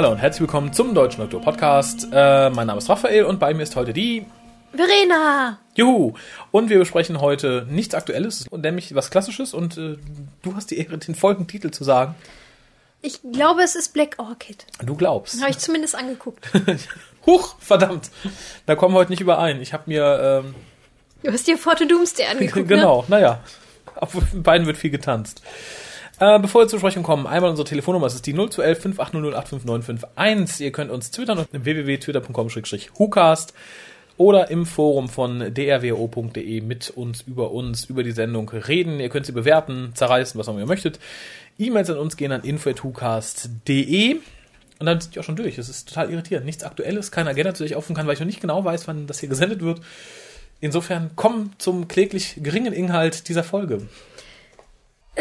Hallo und herzlich willkommen zum Deutschen Doktor Podcast. Äh, mein Name ist Raphael und bei mir ist heute die Verena. Juhu! Und wir besprechen heute nichts Aktuelles, nämlich was Klassisches und äh, du hast die Ehre, den Folgentitel zu sagen. Ich glaube, es ist Black Orchid. Du glaubst. Habe ich zumindest angeguckt. Huch, verdammt. Da kommen wir heute nicht überein. Ich habe mir... Ähm, Du hast dir Forte Doomsday angeguckt, genau, naja. Auf beiden wird viel getanzt. Äh, bevor wir zur Besprechung kommen, einmal unsere Telefonnummer, es ist die 0211 5800 Ihr könnt uns twittern unter www.twitter.com-hucast oder im Forum von drwo.de mit uns über uns, über die Sendung reden. Ihr könnt sie bewerten, zerreißen, was auch immer ihr möchtet. E-Mails an uns gehen an info.hucast.de. Und dann sind die auch schon durch. Es ist total irritierend. Nichts Aktuelles, keine Agenda zu sich offen kann, weil ich noch nicht genau weiß, wann das hier gesendet wird. Insofern komm zum kläglich geringen Inhalt dieser Folge.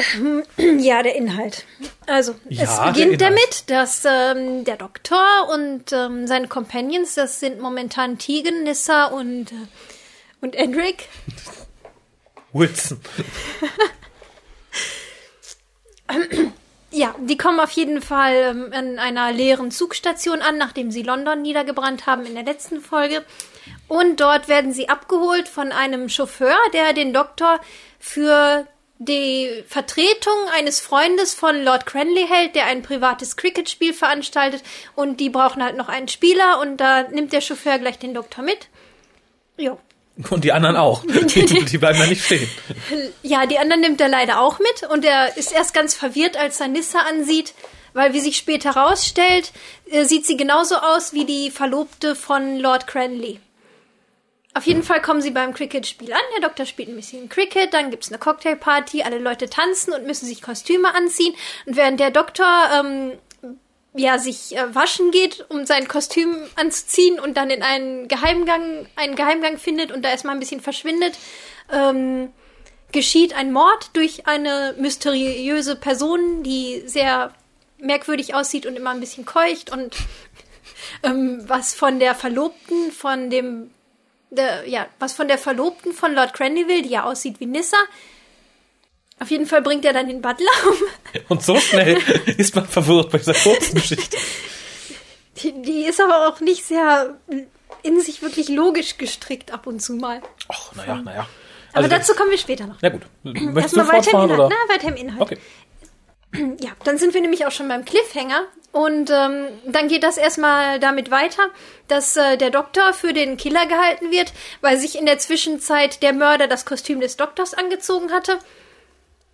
Ja, der Inhalt. Also, Ja, es beginnt damit, dass ähm, der Doktor und ähm, seine Companions, das sind momentan Tegan, Nissa und, äh, und Edric, Wilson. Ja, die kommen auf jeden Fall ähm, an einer leeren Zugstation an, nachdem sie London niedergebrannt haben in der letzten Folge. Und dort werden sie abgeholt von einem Chauffeur, der den Doktor für die Vertretung eines Freundes von Lord Cranley hält, der ein privates Cricket-Spiel veranstaltet. Und die brauchen halt noch einen Spieler und da nimmt der Chauffeur gleich den Doktor mit. Jo. Und die anderen auch. Die, die bleiben da nicht stehen. Ja, die anderen nimmt er leider auch mit und er ist erst ganz verwirrt, als er Nissa ansieht, weil wie sich später rausstellt, äh, sieht sie genauso aus wie die Verlobte von Lord Cranley. Auf jeden Fall kommen sie beim Cricket-Spiel an. Der Doktor spielt ein bisschen Cricket, dann gibt's eine Cocktailparty, alle Leute tanzen und müssen sich Kostüme anziehen. Und während der Doktor ähm, ja, sich äh, waschen geht, um sein Kostüm anzuziehen und dann in einen Geheimgang, einen Geheimgang findet und da erstmal ein bisschen verschwindet, ähm, geschieht ein Mord durch eine mysteriöse Person, die sehr merkwürdig aussieht und immer ein bisschen keucht und ähm, was von der Verlobten von dem der, ja, was von der Verlobten von Lord Cranley will, die ja aussieht wie Nissa. Auf jeden Fall bringt er dann den Butler um. Und so schnell ist man verwirrt bei dieser kurzen Geschichte. Die, die ist aber auch nicht sehr in sich wirklich logisch gestrickt ab und zu mal. Ach, naja, naja. Aber Also, dazu kommen wir später noch. Na gut. Möchtest du Erstmal weiter im Inhalt. oder? Na, weiter im Inhalt. Okay. Ja, dann sind wir nämlich auch schon beim Cliffhanger. Und ähm, dann geht das erstmal damit weiter, dass äh, der Doktor für den Killer gehalten wird, weil sich in der Zwischenzeit der Mörder das Kostüm des Doktors angezogen hatte.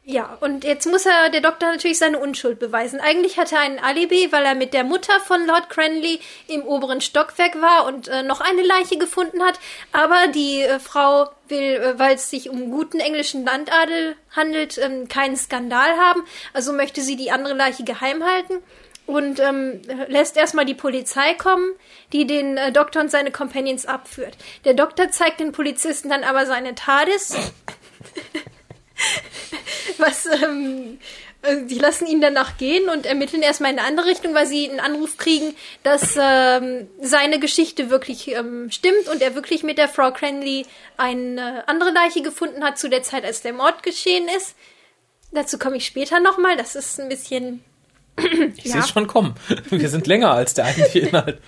Ja, und jetzt muss er, der Doktor natürlich seine Unschuld beweisen. Eigentlich hat er ein Alibi, weil er mit der Mutter von Lord Cranley im oberen Stockwerk war und äh, noch eine Leiche gefunden hat. Aber die äh, Frau will, äh, weil es sich um guten englischen Landadel handelt, ähm, keinen Skandal haben. Also möchte sie die andere Leiche geheim halten und ähm, lässt erstmal die Polizei kommen, die den äh, Doktor und seine Companions abführt. Der Doktor zeigt den Polizisten dann aber seine TARDIS. Was, ähm, äh, die lassen ihn danach gehen und ermitteln erstmal in eine andere Richtung, weil sie einen Anruf kriegen, dass ähm, seine Geschichte wirklich ähm, stimmt und er wirklich mit der Frau Cranley eine andere Leiche gefunden hat zu der Zeit, als der Mord geschehen ist. Dazu komme ich später nochmal. Das ist ein bisschen. Ich Ja. sehe es schon kommen. Wir sind länger als der eigentliche Inhalt.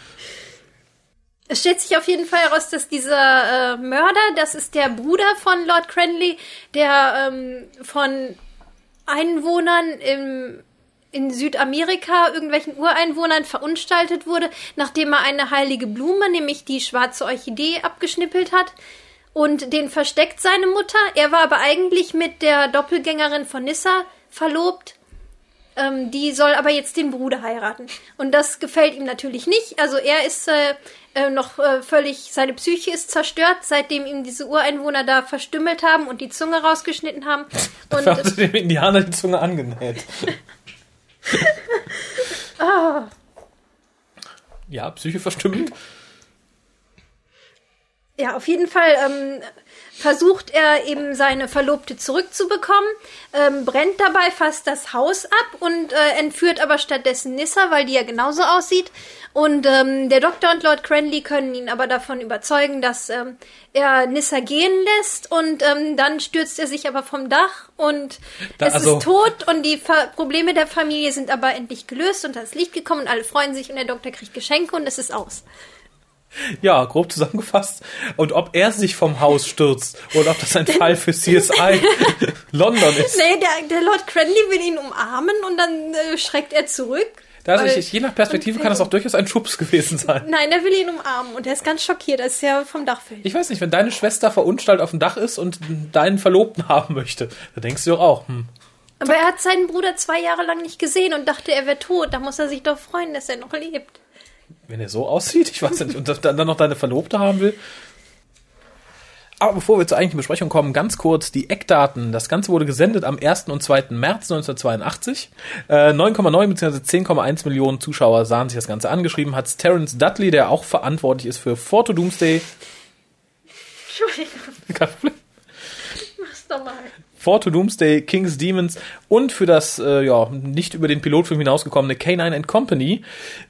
Es stellt sich auf jeden Fall heraus, dass dieser äh, Mörder, das ist der Bruder von Lord Cranley, der ähm, von Einwohnern im, in Südamerika, irgendwelchen Ureinwohnern verunstaltet wurde, nachdem er eine heilige Blume, nämlich die schwarze Orchidee, abgeschnippelt hat. Und den versteckt seine Mutter. Er war aber eigentlich mit der Doppelgängerin von Nissa verlobt. Ähm, die soll aber jetzt den Bruder heiraten. Und das gefällt ihm natürlich nicht. Also er ist äh, äh, noch äh, völlig, seine Psyche ist zerstört, seitdem ihm diese Ureinwohner da verstümmelt haben und die Zunge rausgeschnitten haben. Und Dafür haben sie dem Indianer die Zunge angenäht. Ah. Ja, Psyche verstümmelnd. Ja, auf jeden Fall ähm, versucht er eben seine Verlobte zurückzubekommen, ähm, brennt dabei fast das Haus ab und äh, entführt aber stattdessen Nissa, weil die ja genauso aussieht. Und ähm, der Doktor und Lord Cranley können ihn aber davon überzeugen, dass ähm, er Nissa gehen lässt und ähm, dann stürzt er sich aber vom Dach und Da- es also- ist tot und die Fa Probleme der Familie sind aber endlich gelöst und das Licht gekommen und alle freuen sich und der Doktor kriegt Geschenke und es ist aus. Ja, grob zusammengefasst. Und ob er sich vom Haus stürzt oder ob das ein Fall für CSI London ist. Nee, der, der Lord Cranley will ihn umarmen und dann äh, schreckt er zurück. Also ich, je nach Perspektive kann das auch durchaus ein Schubs gewesen sein. Nein, er will ihn umarmen und er ist ganz schockiert, als er vom Dach fällt. Ich weiß nicht, wenn deine Schwester verunstaltet auf dem Dach ist und deinen Verlobten haben möchte, da denkst du doch auch, hm, Aber er hat seinen Bruder zwei Jahre lang nicht gesehen und dachte, er wäre tot. Da muss er sich doch freuen, dass er noch lebt. Wenn er so aussieht, ich weiß ja nicht, und dann noch deine Verlobte haben will. Aber bevor wir zur eigentlichen Besprechung kommen, ganz kurz die Eckdaten. Das Ganze wurde gesendet am 1. und 2. März 1982. Äh, 9,9 bzw. 10,1 Millionen Zuschauer sahen sich das Ganze angeschrieben. Hat Terence Dudley, der auch verantwortlich ist für Photo Doomsday. Entschuldigung, Kein Problem. mach's doch mal. For to Doomsday, King's Demons und für das äh, ja nicht über den Pilotfilm hinausgekommene K9 and Company.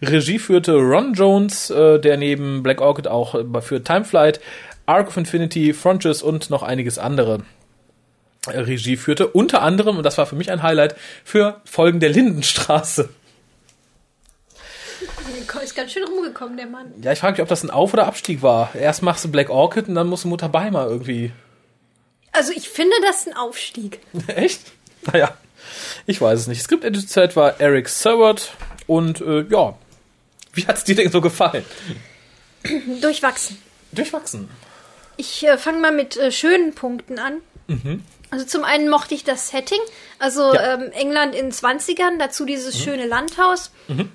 Regie führte Ron Jones, äh, der neben Black Orchid auch äh, für Timeflight, Arc of Infinity, Frontiers und noch einiges andere äh, Regie führte. Unter anderem, und das war für mich ein Highlight, für Folgen der Lindenstraße. Ist ganz schön rumgekommen, der Mann. Ja, ich frage mich, ob das ein Auf- oder Abstieg war. Erst machst du Black Orchid und dann musst du Mutter Beimer irgendwie. Also ich finde das ein Aufstieg. Echt? Naja, ich weiß es nicht. Skripteditor war Eric Seward und äh, ja, wie hat's dir denn so gefallen? Durchwachsen. Durchwachsen. Ich äh, fange mal mit äh, schönen Punkten an. Also zum einen mochte ich das Setting, also Ja. ähm, England in 20ern, dazu dieses schöne Landhaus.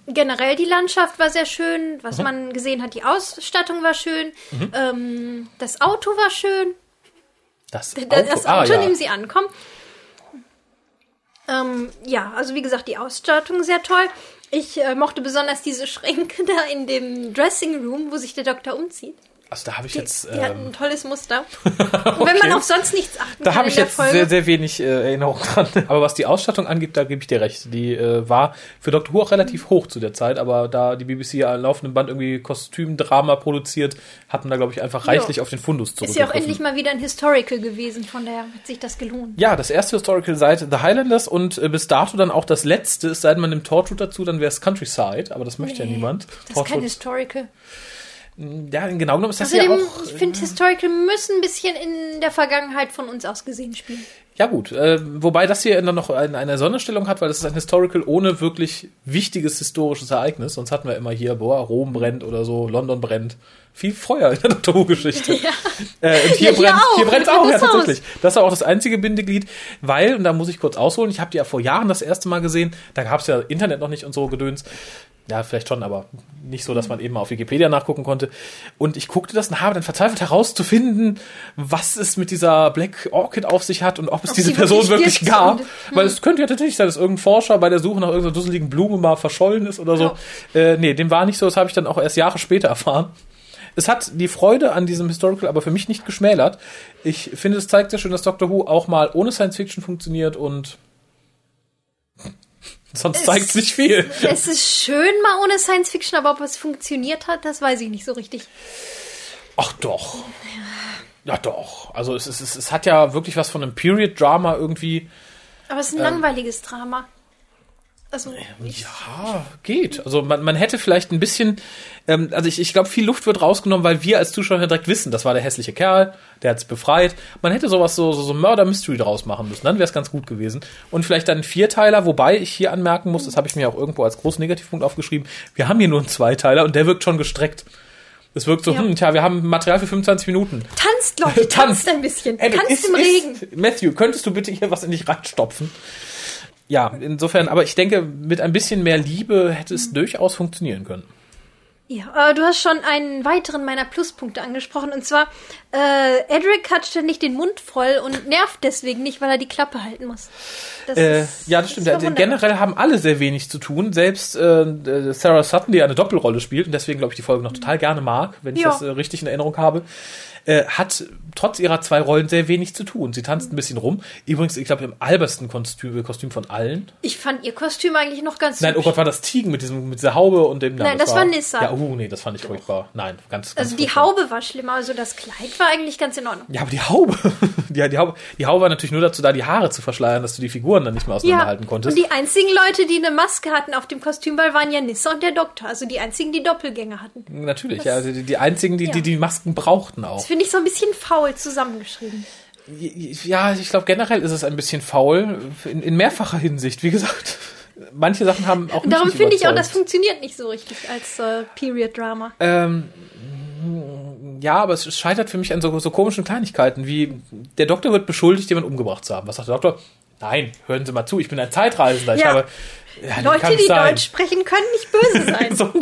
Generell die Landschaft war sehr schön, was man gesehen hat, die Ausstattung war schön, ähm, das Auto war schön, Das Auto, das ah, Auto, in ja. dem sie ankommen. Ähm, ja, also wie gesagt, die Ausstattung sehr toll. Ich äh, mochte besonders diese Schränke da in dem Dressing Room, wo sich der Doktor umzieht. Also da habe ich Die, jetzt, die hatten ähm, ein tolles Muster. Und wenn man auf sonst nichts achten da habe ich jetzt Folge. sehr, sehr wenig äh, Erinnerung dran. Aber was die Ausstattung angeht, da gebe ich dir recht. Die äh, war für Doctor Who auch relativ hoch zu der Zeit, aber da die BBC ja am laufenden Band irgendwie Kostümdrama produziert, hatten da, glaube ich, einfach reichlich auf den Fundus ist ja auch endlich mal wieder ein Historical gewesen, von daher hat sich das gelohnt. Ja, das erste Historical seit The Highlanders und äh, bis dato dann auch das letzte, es sei denn, man nimmt Torchwood dazu, dann wäre es Countryside, aber das möchte ja Nee, niemand. Das ist kein Historical. Ja, genau genommen ist das Außerdem, ja auch. ich finde, Historical müssen ein bisschen in der Vergangenheit von uns aus gesehen spielen. Ja gut, äh, wobei das hier dann noch eine, eine Sonderstellung hat, weil das ist ein Historical ohne wirklich wichtiges historisches Ereignis. Sonst hatten wir immer hier, boah, Rom brennt oder so, London brennt. Viel Feuer in der Doctor Who-Geschichte. Ja. Äh, und hier Ja, hier brennt auch. hier brennt auch, ja tatsächlich. Das war auch das einzige Bindeglied, weil, und da muss ich kurz ausholen, ich habe die ja vor Jahren das erste Mal gesehen, da gab es ja Internet noch nicht und so Gedöns. Ja, vielleicht schon, aber nicht so, dass man eben mal auf Wikipedia nachgucken konnte. Und ich guckte das und habe dann verzweifelt herauszufinden, was es mit dieser Black Orchid auf sich hat und ob es Ob diese Person wirklich wirklich gab. und- Weil es könnte ja tatsächlich sein, dass irgendein Forscher bei der Suche nach irgendeiner dusseligen Blume mal verschollen ist oder so. Äh, nee, dem war nicht so, das habe ich dann auch erst Jahre später erfahren. Es hat die Freude an diesem Historical aber für mich nicht geschmälert. Ich finde, es zeigt sehr schön, dass Doctor Who auch mal ohne Science Fiction funktioniert und sonst zeigt es nicht viel. Es ist schön mal ohne Science Fiction, aber ob es funktioniert hat, das weiß ich nicht so richtig. Ach doch. Ja doch. Also es, es, es, es hat ja wirklich was von einem Period-Drama irgendwie. Aber es ist ein Ähm. langweiliges Drama. Also, Ja, geht. Also man, man hätte vielleicht ein bisschen, ähm, also ich, ich glaube, viel Luft wird rausgenommen, weil wir als Zuschauer direkt wissen, das war der hässliche Kerl, der hat's befreit. Man hätte sowas so, so, so Murder-Mystery draus machen müssen, dann wäre es ganz gut gewesen. Und vielleicht dann ein Vierteiler, wobei ich hier anmerken muss, das habe ich mir auch irgendwo als großen Negativpunkt aufgeschrieben, wir haben hier nur einen Zweiteiler und der wirkt schon gestreckt. Es wirkt so, Ja. hm, tja, wir haben Material für 25 Minuten. tanzt, Leute, tanzt ein bisschen. Ey, tanzt ist- im Regen. Ist, Matthew, könntest du bitte hier was in dich reinstopfen? Ja, insofern, aber ich denke, mit ein bisschen mehr Liebe hätte Mhm. es durchaus funktionieren können. Ja, äh, du hast schon einen weiteren meiner Pluspunkte angesprochen und zwar äh, Edric hat ständig den Mund voll und nervt deswegen nicht, weil er die Klappe halten muss. Das äh, ist, ja, das stimmt. Das Generell haben alle sehr wenig zu tun. Selbst äh, Sarah Sutton, die eine Doppelrolle spielt und deswegen glaube ich die Folge noch total gerne mag, wenn ich ja. das äh, richtig in Erinnerung habe, äh, hat trotz ihrer zwei Rollen sehr wenig zu tun. Sie tanzt ein bisschen rum. Übrigens, ich glaube, im albersten Kostüm, Kostüm von allen. Ich fand ihr Kostüm eigentlich noch ganz Nein, oh Gott, war das Tigen mit, diesem, mit dieser Haube und dem... Nein, nein das, das war, Nissa. Ja, oh nee, das fand ich furchtbar. Nein, ganz, ganz Also die furchtbar. Haube war schlimmer, also das Kleid war eigentlich ganz in Ordnung. Ja, aber die Haube, die, die, Haube, die Haube war natürlich nur dazu da, die Haare zu verschleiern, dass du die Figuren dann nicht mehr auseinanderhalten ja, konntest. und die einzigen Leute, die eine Maske hatten auf dem Kostümball, waren ja Nissa und der Doktor. Also die einzigen, die Doppelgänger hatten. Natürlich, das, ja, die, die einzigen, die, ja. die die Masken brauchten auch. Finde ich so ein bisschen faul zusammengeschrieben. Ja, ich glaube generell ist es ein bisschen faul, in, in mehrfacher Hinsicht, wie gesagt. Manche Sachen haben auch Darum finde ich auch, das funktioniert nicht so richtig als äh, Period-Drama. Ähm, ja, aber es scheitert für mich an so, so komischen Kleinigkeiten, wie der Doktor wird beschuldigt, jemanden umgebracht zu haben. Was sagt der Doktor? Nein, hören Sie mal zu, ich bin ein Zeitreisender. Ja. Ich habe ja, Leute, die sein. Deutsch sprechen, können nicht böse sein. so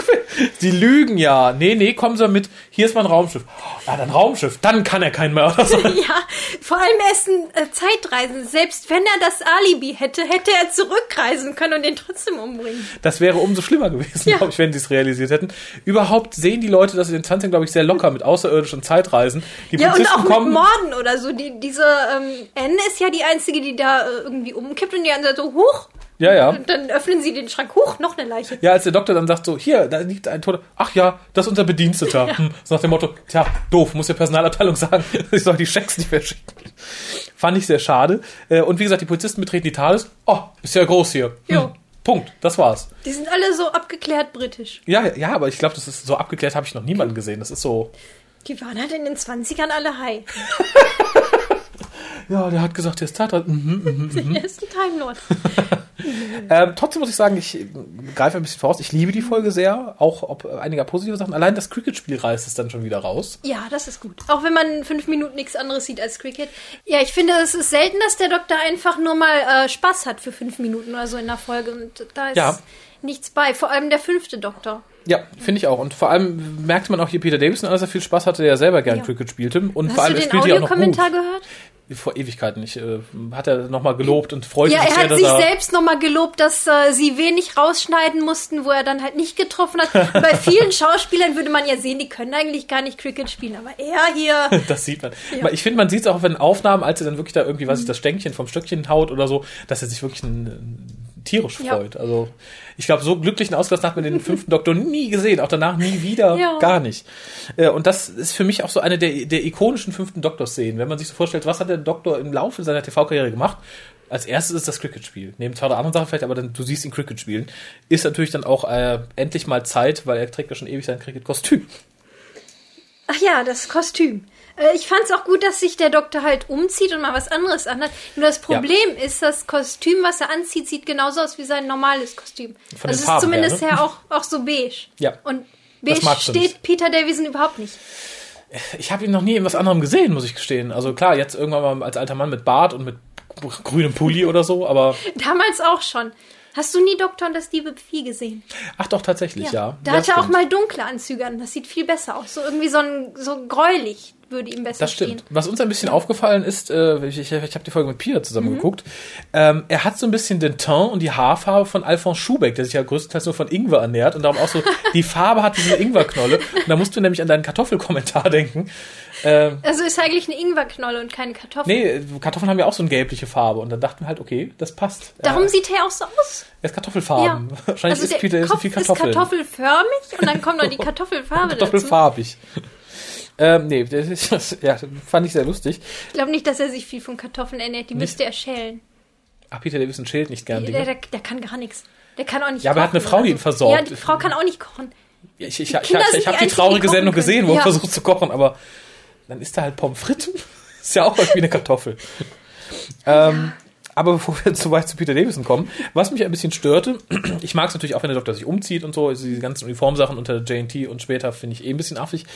Die lügen ja. Nee, nee, kommen Sie mit. Hier ist mein Raumschiff. Ja, dann Raumschiff. Dann kann er kein Mörder sein. ja, vor allem er ist ein äh, Zeitreisen. Selbst wenn er das Alibi hätte, hätte er zurückreisen können und den trotzdem umbringen. Das wäre umso schlimmer gewesen, ja. glaube ich, wenn sie es realisiert hätten. Überhaupt sehen die Leute das in den 20 glaube ich, sehr locker mit außerirdischen Zeitreisen. Die ja, und auch kommen, mit Morden oder so. Die, diese ähm, N ist ja die einzige, die da äh, irgendwie umkippt und die anderen so, huch, ja, ja. Und dann öffnen sie den Schrank hoch, noch eine Leiche. Ja, als der Doktor dann sagt so, hier, da liegt ein Toter. Ach ja, das ist unser Bediensteter. Ja. Hm. So nach dem Motto, tja, doof, muss der Personalabteilung sagen, ich soll die Schecks nicht mehr schicken. Fand ich sehr schade. Äh, und wie gesagt, die Polizisten betreten die TARDIS. Oh, ist ja groß hier. Hm. Punkt, das war's. Die sind alle so abgeklärt britisch. Ja, ja, aber ich glaube, das ist so abgeklärt, habe ich noch niemanden gesehen. Das ist so. Die waren halt in den 20ern alle high. ja, der hat gesagt, der ist Zeitrad. Mhm, mhm, mhm. Er ist ein Time Lord. ähm, trotzdem muss ich sagen, ich greife ein bisschen voraus. Ich liebe die Folge sehr, auch ob einiger positive Sachen. Allein das Cricket-Spiel reißt es dann schon wieder raus. Ja, das ist gut. Auch wenn man fünf Minuten nichts anderes sieht als Cricket. Ja, ich finde, es ist selten, dass der Doktor einfach nur mal äh, Spaß hat für fünf Minuten oder so in der Folge. Und da ist ja. nichts bei. Vor allem der fünfte Doktor. Ja, finde ich auch. Und vor allem merkte man auch hier Peter Davison, als er viel Spaß hatte, der ja selber gern ja. Cricket spielte. Und Hast vor allem du den Audiokommentar gehört? Vor Ewigkeiten. Ich, äh, hat er nochmal gelobt und freute ja, sich Ja, er hat sich selbst nochmal gelobt, dass äh, sie wenig rausschneiden mussten, wo er dann halt nicht getroffen hat. Bei vielen Schauspielern würde man ja sehen, die können eigentlich gar nicht Cricket spielen, aber er hier... das sieht man. Ja. Ich finde, man sieht es auch in Aufnahmen, als er dann wirklich da irgendwie, was ich, das Stänkchen vom Stöckchen haut oder so, dass er sich wirklich ein, tierisch freut. Ja. Also ich glaube, so glücklichen Ausgleich hat man den fünften Doktor nie gesehen, auch danach nie wieder, ja. gar nicht. Äh, und das ist für mich auch so eine der, der ikonischen fünften Doktor-Szenen. Wenn man sich so vorstellt, was hat der Doktor im Laufe seiner TV-Karriere gemacht? Als erstes ist das Cricket-Spiel. Neben zwei oder anderen Sachen vielleicht, aber dann, du siehst ihn Cricket spielen. Ist natürlich dann auch äh, endlich mal Zeit, weil er trägt ja schon ewig sein Cricket-Kostüm. Ach ja, das Kostüm. Äh, ich fand es auch gut, dass sich der Doktor halt umzieht und mal was anderes anhat. Nur das Problem ja. ist, das Kostüm, was er anzieht, sieht genauso aus wie sein normales Kostüm. Von also es ist zumindest her, ne? her auch, auch so beige. Ja. Und beige steht Peter Davison überhaupt nicht. Ich habe ihn noch nie in was anderem gesehen, muss ich gestehen. Also klar, jetzt irgendwann mal als alter Mann mit Bart und mit grünem Pulli oder so, aber. Damals auch schon. Hast du nie Doktor und das liebe Vieh gesehen? Ach doch, tatsächlich, ja. ja. Da hat er auch mal dunkle Anzüge an. Das sieht viel besser aus. So irgendwie so, ein, so gräulich würde ihm besser Das stimmt. Stehen. Was uns ein bisschen ja. aufgefallen ist, äh, ich, ich, ich habe die Folge mit Pia zusammen mhm. geguckt, ähm, er hat so ein bisschen den Teint und die Haarfarbe von Alphonse Schubeck, der sich ja größtenteils nur von Ingwer ernährt und darum auch so die Farbe hat wie eine Ingwerknolle. Und da musst du nämlich an deinen Kartoffelkommentar denken. Ähm, also ist eigentlich eine Ingwerknolle und keine Kartoffel. Nee, Kartoffeln haben ja auch so eine gelbliche Farbe und dann dachten wir halt, okay, das passt. Darum äh, sieht er auch so aus. Er ist Kartoffelfarben. Ja. Wahrscheinlich also ist Peter Kopf viel Kartoffeln. ist kartoffelförmig und dann kommt noch die Kartoffelfarbe Kartoffelfarbig. dazu. Ähm, nee, das, ist, ja, fand ich sehr lustig. Ich glaube nicht, dass er sich viel von Kartoffeln ernährt. Die nicht? müsste er schälen. Ach, Peter Davison schält nicht gern Der, der, der, kann gar nichts. Der kann auch nicht Ja, aber er hat eine Frau, die ihn versorgt. Ja, die Frau kann auch nicht kochen. Ich, ich, ich, ich, habe die traurige die Sendung gesehen, wo ja. er versucht zu kochen, aber dann ist da halt Pommes frites. ist ja auch was wie eine Kartoffel. ähm, aber bevor wir zu weit zu Peter Davison kommen, was mich ein bisschen störte, ich mag es natürlich auch, wenn der Doktor sich umzieht und so, also diese ganzen Uniformsachen unter JT und später finde ich eh ein bisschen affig.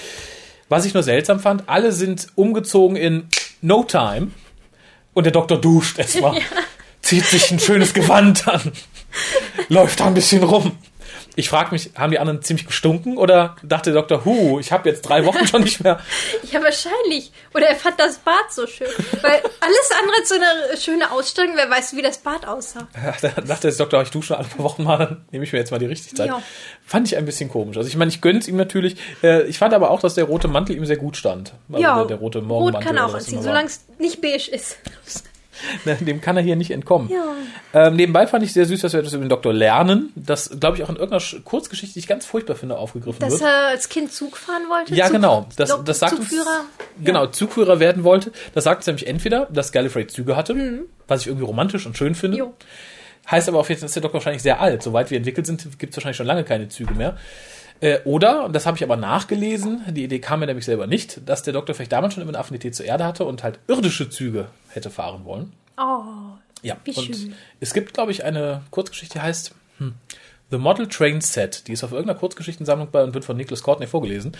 Was ich nur seltsam fand, alle sind umgezogen in No Time und der Doktor duscht erstmal, ja. zieht sich ein schönes Gewand an, läuft da ein bisschen rum. Ich frage mich, haben die anderen ziemlich gestunken oder dachte der Doktor, hu, ich habe jetzt drei Wochen schon nicht mehr. Ja, wahrscheinlich. Oder er fand das Bad so schön. Weil alles andere ist so eine schöne Ausstellung, wer weiß, wie das Bad aussah. Da dachte der Doktor, ich dusche alle paar Wochen mal, dann nehme ich mir jetzt mal die richtige Zeit. Ja. Fand ich ein bisschen komisch. Also ich meine, ich gönn's ihm natürlich. Äh, Ich fand aber auch, dass der rote Mantel ihm sehr gut stand. Also ja, der, der rote Rot Morgenmantel. kann er auch anziehen, solange es nicht beige ist. Ne, Dem kann er hier nicht entkommen. Ja. Ähm, nebenbei fand ich sehr süß, dass wir etwas über den Doktor lernen. Das, glaube ich, auch in irgendeiner Sch- Kurzgeschichte, die ich ganz furchtbar finde, aufgegriffen Dass wird. er als Kind Zug fahren wollte? Ja, Zug- genau. Das, Lok- das sagt uns, Zugführer? genau, Zugführer werden wollte. Das sagt es nämlich entweder, dass Gallifrey Züge hatte, Mhm. was ich irgendwie romantisch und schön finde. Jo. Heißt aber auch jetzt, ist der Doktor wahrscheinlich sehr alt. Soweit wir entwickelt sind, gibt es wahrscheinlich schon lange keine Züge mehr. Äh, oder, und das habe ich aber nachgelesen, die Idee kam mir nämlich selber nicht, dass der Doktor vielleicht damals schon immer eine Affinität zur Erde hatte und halt irdische Züge hätte fahren wollen. Oh, Ja, Wie und schön. es gibt, glaube ich, eine Kurzgeschichte, die heißt hm, The Model Train Set. Die ist auf irgendeiner Kurzgeschichtensammlung bei und wird von Nicholas Courtney vorgelesen.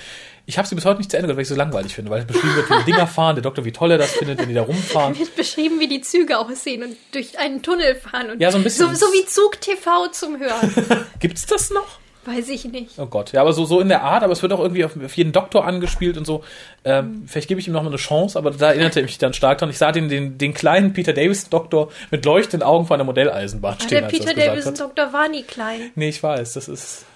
Ich habe sie bis heute nicht zu Ende gehört, weil ich sie so langweilig finde, weil beschrieben wird, wie die Dinger fahren, der Doktor, wie toll er das findet, wenn die da rumfahren. wird beschrieben, wie die Züge aussehen und durch einen Tunnel fahren. Und Ja, so ein bisschen. So, so wie Zug-TV zum Hören. Gibt's das noch? Weiß ich nicht. Oh Gott, ja, aber so, so in der Art, aber es wird auch irgendwie auf, auf jeden Doktor angespielt und so. Ähm, vielleicht gebe ich ihm noch mal eine Chance, aber da erinnerte ich mich dann stark dran. Ich sah den, den, den kleinen Peter Davison-Doktor mit leuchtenden Augen vor einer Modelleisenbahn Ach, stehen, der er Peter. Davison-Doktor war nie klein. Nee, ich weiß, das ist.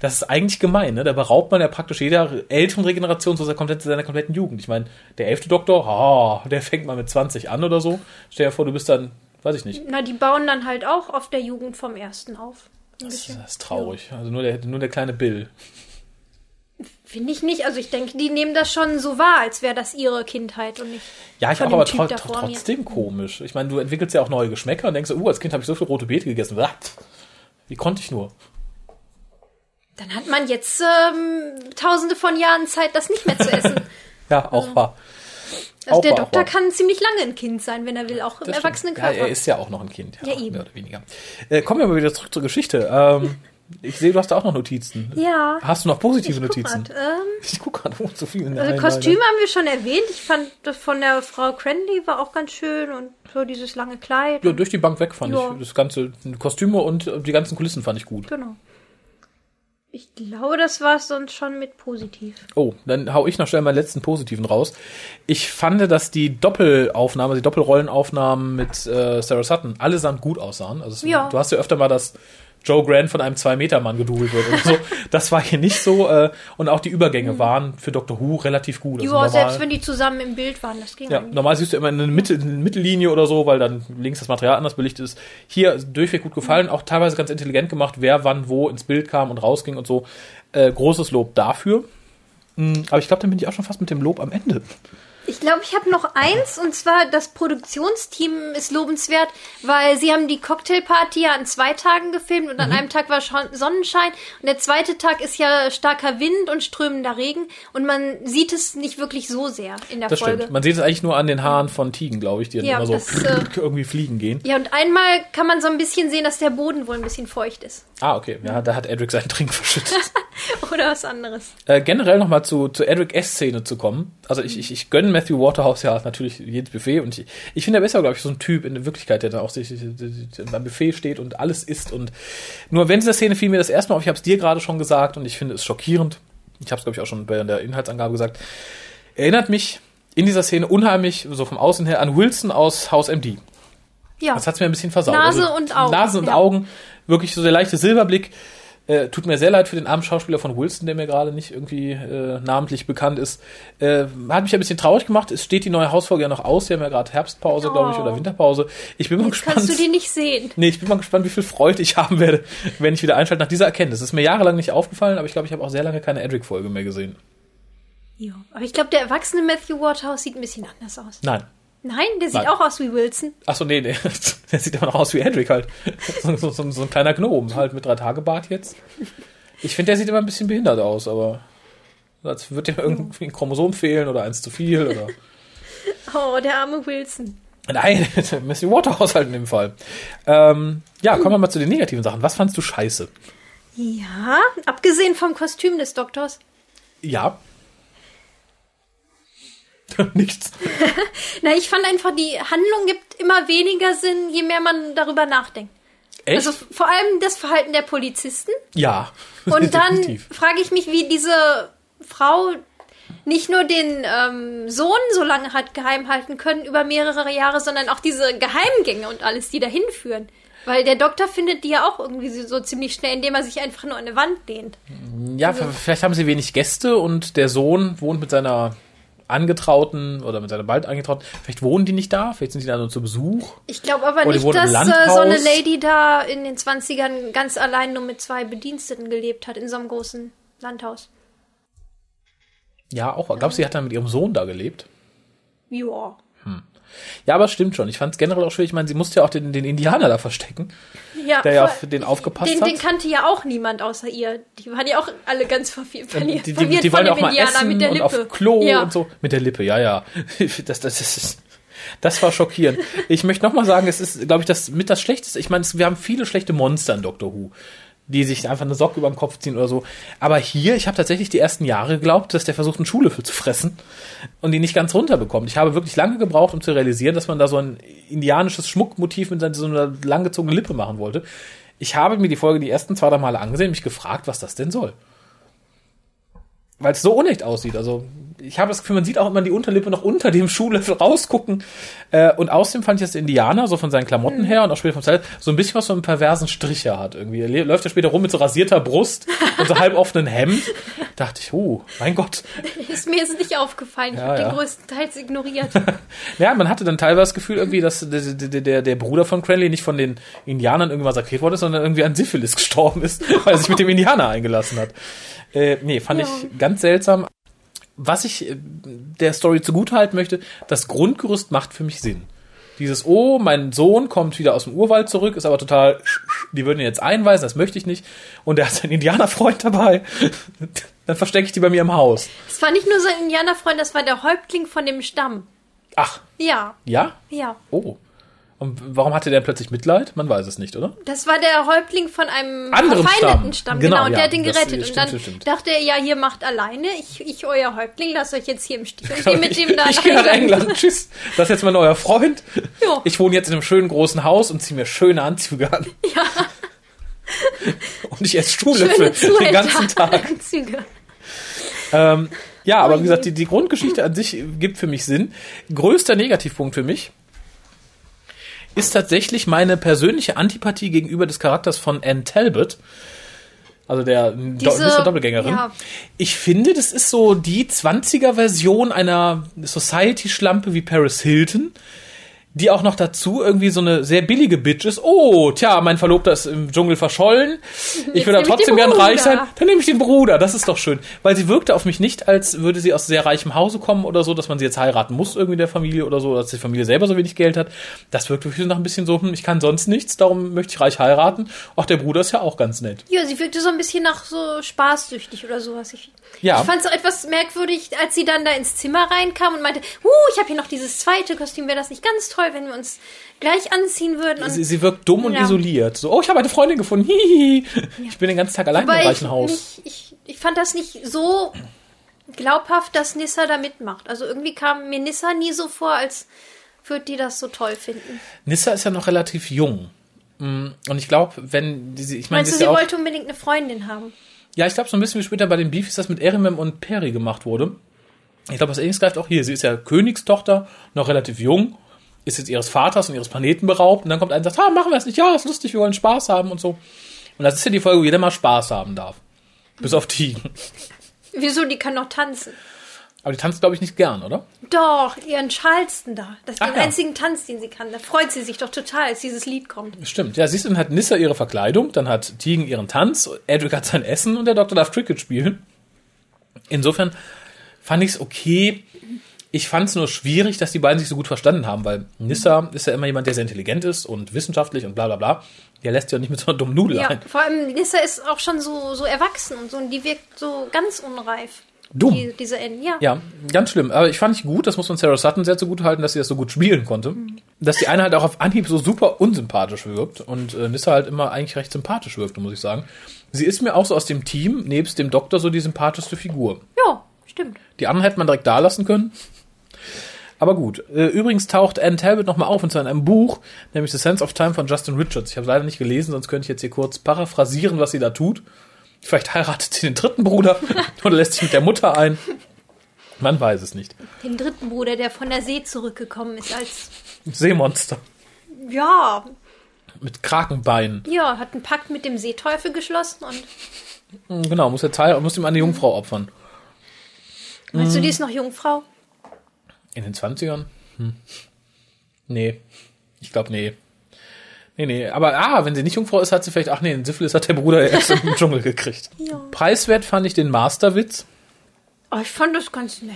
Das ist eigentlich gemein, ne? Da beraubt man ja praktisch jeder älteren Regeneration so seiner kompletten, seiner kompletten Jugend. Ich meine, der elfte Doktor, ah, der fängt mal mit 20 an oder so. Stell dir vor, du bist dann, weiß ich nicht. Na, die bauen dann halt auch auf der Jugend vom ersten auf. Das bisschen. ist traurig. Also nur der, nur der kleine Bill. Finde ich nicht. Also ich denke, die nehmen das schon so wahr, als wäre das ihre Kindheit und nicht. Ja, ich auch, aber tro tro vor mir. trotzdem komisch. Ich meine, du entwickelst ja auch neue Geschmäcker und denkst, so, uh, als Kind habe ich so viel rote Beete gegessen. Wie konnte ich nur? Dann hat man jetzt ähm, tausende von Jahren Zeit, das nicht mehr zu essen. Ja, auch wahr. Also der Doktor kann ziemlich lange ein Kind sein, wenn er will, auch im Das erwachsenen stimmt. Ja, er ist ja auch noch ein Kind. Ja, eben. Mehr oder weniger. Äh, kommen wir mal wieder zurück zur Geschichte. Ähm, ich sehe, du hast da auch noch Notizen. Ja. Hast du noch positive Notizen? grad, ähm, Ich gucke gerade, oh, so viel. Nein, also Kostüme haben wir schon erwähnt. Ich fand das von der Frau Cranley war auch ganz schön und so dieses lange Kleid. Ja, durch die Bank weg fand Ja. ich. Das ganze Kostüme und die ganzen Kulissen fand ich gut. Genau. Ich glaube, das war es sonst schon mit positiv. Oh, dann hau ich noch schnell meinen letzten positiven raus. Ich fand, dass die Doppelaufnahme, die Doppelrollenaufnahmen mit äh, Sarah Sutton allesamt gut aussahen. Also es, Ja. du hast ja öfter mal, dass Joe Grant von einem Zwei-Meter-Mann gedoubelt wird und so. Das war hier nicht so. Äh, und auch die Übergänge waren für Doctor Who relativ gut. Also ja, normal- selbst wenn die zusammen im Bild waren, das ging Ja, normal siehst du immer eine, Mitte, eine Mittellinie oder so, weil dann links das Material anders belichtet ist. Hier durchweg gut gefallen, auch teilweise ganz intelligent gemacht, wer wann wo ins Bild kam und rausging und so. Äh, großes Lob dafür. Mm, Aber ich glaube, dann bin ich auch schon fast mit dem Lob am Ende. Ich glaube, ich habe noch eins und zwar das Produktionsteam ist lobenswert, weil sie haben die Cocktailparty ja an zwei Tagen gefilmt und an Mhm. einem Tag war Sonnenschein und der zweite Tag ist ja starker Wind und strömender Regen und man sieht es nicht wirklich so sehr in der Das Folge. stimmt. Man sieht es eigentlich nur an den Haaren von Tigen, glaube ich, die dann Ja, immer so das, äh, irgendwie fliegen gehen. Ja, und einmal kann man so ein bisschen sehen, dass der Boden wohl ein bisschen feucht ist. Ah, okay. Ja, da hat Edric seinen Trink verschüttet. Oder was anderes. Äh, generell nochmal zu, zu Edric S-Szene zu kommen. Also ich, ich, ich gönne Matthew Waterhouse ja natürlich jedes Buffet und ich, ich finde, er ist ja, glaube ich, so ein Typ in der Wirklichkeit, der da auch sich, beim Buffet steht und alles isst. Und nur wenn dieser Szene fiel mir das erstmal auf, ich habe es dir gerade schon gesagt und ich finde es schockierend. Ich habe es, glaube ich, auch schon bei der Inhaltsangabe gesagt. Erinnert mich in dieser Szene unheimlich, so vom Außen her, an Wilson aus Haus MD. Ja. Das hat's mir ein bisschen versaut. Also Nase und Augen, Nase und ja. Augen. Wirklich so der leichte Silberblick. Äh, tut mir sehr leid für den armen Schauspieler von Wilson, der mir gerade nicht irgendwie äh, namentlich bekannt ist. Äh, hat mich ein bisschen traurig gemacht. Es steht die neue Hausfolge ja noch aus. Wir haben ja gerade Herbstpause, glaube ich, Oh. oder Winterpause. Ich bin mal gespannt. Kannst du die nicht sehen? Nee, ich bin mal gespannt, wie viel Freude ich haben werde, wenn ich wieder einschalte nach dieser Erkenntnis. Das ist mir jahrelang nicht aufgefallen, aber ich glaube, ich habe auch sehr lange keine Edric-Folge mehr gesehen. Ja. Aber ich glaube, der erwachsene Matthew Waterhouse sieht ein bisschen anders aus. Nein. Nein, der sieht Nein. auch aus wie Wilson. Achso, nee, nee. Der sieht immer noch aus wie Edric halt. So, so, so, so ein kleiner Gnome, halt mit drei Tage Bart jetzt. Ich finde, der sieht immer ein bisschen behindert aus, aber als würde ihm irgendwie ein Chromosom fehlen oder eins zu viel oder. Oh, der arme Wilson. Nein, Messi Waterhouse halt in dem Fall. Ähm, ja, kommen wir mal zu den negativen Sachen. Was fandst du scheiße? Ja, abgesehen vom Kostüm des Doktors. Ja. Nichts. Na, ich fand einfach, die Handlung gibt immer weniger Sinn, je mehr man darüber nachdenkt. Echt? Also vor allem das Verhalten der Polizisten. ja. Und dann frage ich mich, wie diese Frau nicht nur den ähm, Sohn so lange hat geheim halten können über mehrere Jahre, sondern auch diese Geheimgänge und alles, die dahin führen. Weil der Doktor findet die ja auch irgendwie so, ziemlich schnell, indem er sich einfach nur an eine Wand lehnt. Ja, v- vielleicht haben sie wenig Gäste und der Sohn wohnt mit seiner Angetrauten oder mit seiner bald Angetrauten. Vielleicht wohnen die nicht da, vielleicht sind die da nur zu Besuch. Ich glaube aber Oder nicht, dass äh, so eine. Lady da in den 20ern ganz allein nur mit zwei Bediensteten gelebt hat, in so einem großen Landhaus. Ja, auch. Glaubst du, sie hat dann mit ihrem Sohn da gelebt? Ja. Ja, aber es stimmt schon. Ich fand es generell auch schwierig. Ich meine, sie musste ja auch den, den Indianer da verstecken, ja der ja auf den aufgepasst den, hat. den kannte ja auch niemand außer ihr. Die waren ja auch alle ganz verwirrt, die, die, verwirrt die von wollen ja dem auch mal Indianer essen mit der und Lippe. auf Klo ja. und so. Mit der Lippe, ja, ja. Das, das, ist, das war schockierend. Ich möchte noch mal sagen, es ist, glaube ich, das mit das Schlechteste. Ich meine, es- wir haben viele schlechte Monster in Doctor Who, die sich einfach eine Socke über den Kopf ziehen oder so. Aber hier, ich habe tatsächlich die ersten Jahre geglaubt, dass der versucht, einen Schuhlöffel zu fressen und die nicht ganz runterbekommt. Ich habe wirklich lange gebraucht, um zu realisieren, dass man da so ein indianisches Schmuckmotiv mit so einer langgezogenen Lippe machen wollte. Ich habe mir die Folge die ersten zwei, drei Male angesehen, mich gefragt, was das denn soll weil es so unecht aussieht. Also ich habe das Gefühl, man sieht auch immer die Unterlippe noch unter dem Schuhlöffel rausgucken. Äh, und außerdem fand ich das Indianer, so von seinen Klamotten her und auch später vom Style, so ein bisschen was von einem perversen Stricher hat irgendwie. Er läuft ja später rum mit so rasierter Brust und so halb offenen Hemd. Dachte ich, oh, mein Gott. Ist mir jetzt nicht aufgefallen. Ich Ja, habe ja. den größtenteils ignoriert. Ja, man hatte dann teilweise das Gefühl irgendwie, dass der, der, der, der Bruder von Cranley nicht von den Indianern irgendwie massakriert worden ist, sondern irgendwie an Syphilis gestorben ist, weil er sich mit dem Indianer eingelassen hat. Äh, nee, fand Ja. ich ganz seltsam. Was ich äh, der Story zugutehalten möchte, das Grundgerüst macht für mich Sinn. Dieses, oh, mein Sohn kommt wieder aus dem Urwald zurück, ist aber total, die würden ihn jetzt einweisen, das möchte ich nicht. Und er hat seinen Indianerfreund dabei. Dann verstecke ich die bei mir im Haus. Es war nicht nur sein Indianerfreund, das war der Häuptling von dem Stamm. Ach, Ja, ja? ja. Oh. Und warum hatte der plötzlich Mitleid? Man weiß es nicht, oder? Das war der Häuptling von einem Anderen verfeindeten Stamm. Stamm. Genau, Genau, und ja, der hat ihn gerettet. stimmt, und dann stimmt. dachte er, ja, hier macht alleine. Ich, ich euer Häuptling, lasst euch jetzt hier im Stich. Und geh mit ich dem da ich gehe nach England. Tschüss. Das ist jetzt mein neuer Freund. Ja. Ich wohne jetzt in einem schönen großen Haus und ziehe mir schöne Anzüge an. Ja, Und ich esse Stuhlöffel den ganzen Tag. Anzüge. Ähm, ja, aber wie gesagt, die, die Grundgeschichte an sich gibt für mich Sinn. Größter Negativpunkt für mich ist tatsächlich meine persönliche Antipathie gegenüber des Charakters von Anne Talbot. Also der Diese- Mr. Doppelgängerin. ja. Ich finde, das ist so die 20er-Version einer Society-Schlampe wie Paris Hilton, die auch noch dazu irgendwie so eine sehr billige Bitch ist. Oh, tja, mein Verlobter ist im Dschungel verschollen. Ich würde trotzdem gern reich sein. Dann nehme ich den Bruder. Das ist doch schön. Weil sie wirkte auf mich nicht, als würde sie aus sehr reichem Hause kommen oder so, dass man sie jetzt heiraten muss irgendwie in der Familie oder so, dass die Familie selber so wenig Geld hat. Das wirkt wirklich nach ein bisschen so, hm, ich kann sonst nichts, darum möchte ich reich heiraten. Auch der Bruder ist ja auch ganz nett. Ja, sie wirkte so ein bisschen nach so spaßsüchtig oder sowas. Ich, Ja. ich fand es etwas merkwürdig, als sie dann da ins Zimmer reinkam und meinte, uh, ich habe hier noch dieses zweite Kostüm, wäre das nicht ganz toll, wenn wir uns gleich anziehen würden? Und Sie, sie wirkt dumm und Ja. isoliert. So, oh, ich habe eine Freundin gefunden. Hihihi. Ich bin den ganzen Tag allein im Wobei ich, reichen Haus. nicht, ich, ich fand das nicht so glaubhaft, dass Nissa da mitmacht. Also irgendwie kam mir Nissa nie so vor, als würde die das so toll finden. Nissa ist ja noch relativ jung. Mm, Und ich glaube, wenn diese, ich meine, Meinst sie du, sie ja wollte unbedingt eine Freundin haben? ja, ich glaube so ein bisschen wie später bei den Beefies das mit Erimem und Perry gemacht wurde. Ich glaube, das ähnliches greift auch hier. Sie ist ja Königstochter, noch relativ jung, ist jetzt ihres Vaters und ihres Planeten beraubt und dann kommt einer und sagt, ah, machen wir es nicht, ja, ist lustig, wir wollen Spaß haben und so. Und das ist ja die Folge, wo jeder mal Spaß haben darf. Bis auf die. Wieso, die kann noch tanzen. Aber die tanzt, glaube ich, nicht gern, oder? Doch, ihren Charleston da. Das ist Ach der ja. einzigen Tanz, den sie kann. Da freut sie sich doch total, als dieses Lied kommt. Stimmt. Ja, siehst du, dann hat Nissa ihre Verkleidung, dann hat Tegan ihren Tanz, Edric hat sein Essen und der Doktor darf Cricket spielen. Insofern fand ich es okay. Ich fand es nur schwierig, dass die beiden sich so gut verstanden haben, weil Nissa ist ja immer jemand, der sehr intelligent ist und wissenschaftlich und bla bla bla. Der lässt ja nicht mit so einer dummen Nudel Ja, ein. vor allem Nissa ist auch schon so, so erwachsen und so und die wirkt so ganz unreif. Dumm. Die, diese N, ja. Ja, ganz schlimm. Aber ich fand ich gut, das muss man Sarah Sutton sehr zugute halten, dass sie das so gut spielen konnte. Dass die eine halt auch auf Anhieb so super unsympathisch wirkt und äh, Nissa halt immer eigentlich recht sympathisch wirkte, muss ich sagen. Sie ist mir auch so aus dem Team, nebst dem Doktor, so die sympathischste Figur. Ja, stimmt. Die anderen hätte man direkt da lassen können. Aber gut. Äh, übrigens taucht Anne Talbot nochmal auf und zwar in einem Buch, nämlich The Sense of Time von Justin Richards. Ich habe leider nicht gelesen, sonst könnte ich jetzt hier kurz paraphrasieren, was sie da tut. Vielleicht heiratet sie den dritten Bruder oder lässt sich mit der Mutter ein. Man weiß es nicht. Den dritten Bruder, der von der See zurückgekommen ist als, Seemonster. ja, Mit Krakenbeinen. ja, hat einen Pakt mit dem Seeteufel geschlossen und Hm, Genau, muss jetzt heiraten, muss ihm eine Jungfrau opfern. meinst du, die ist noch Jungfrau? In den 20ern? Hm. Nee. Ich glaube, nee. Nee, nee. Aber, ah, wenn sie nicht Jungfrau ist, hat sie vielleicht, ach nee, den Syphilis hat der Bruder erst im Dschungel gekriegt. Ja. Preiswert fand ich den Masterwitz. Oh, ich fand das ganz nett.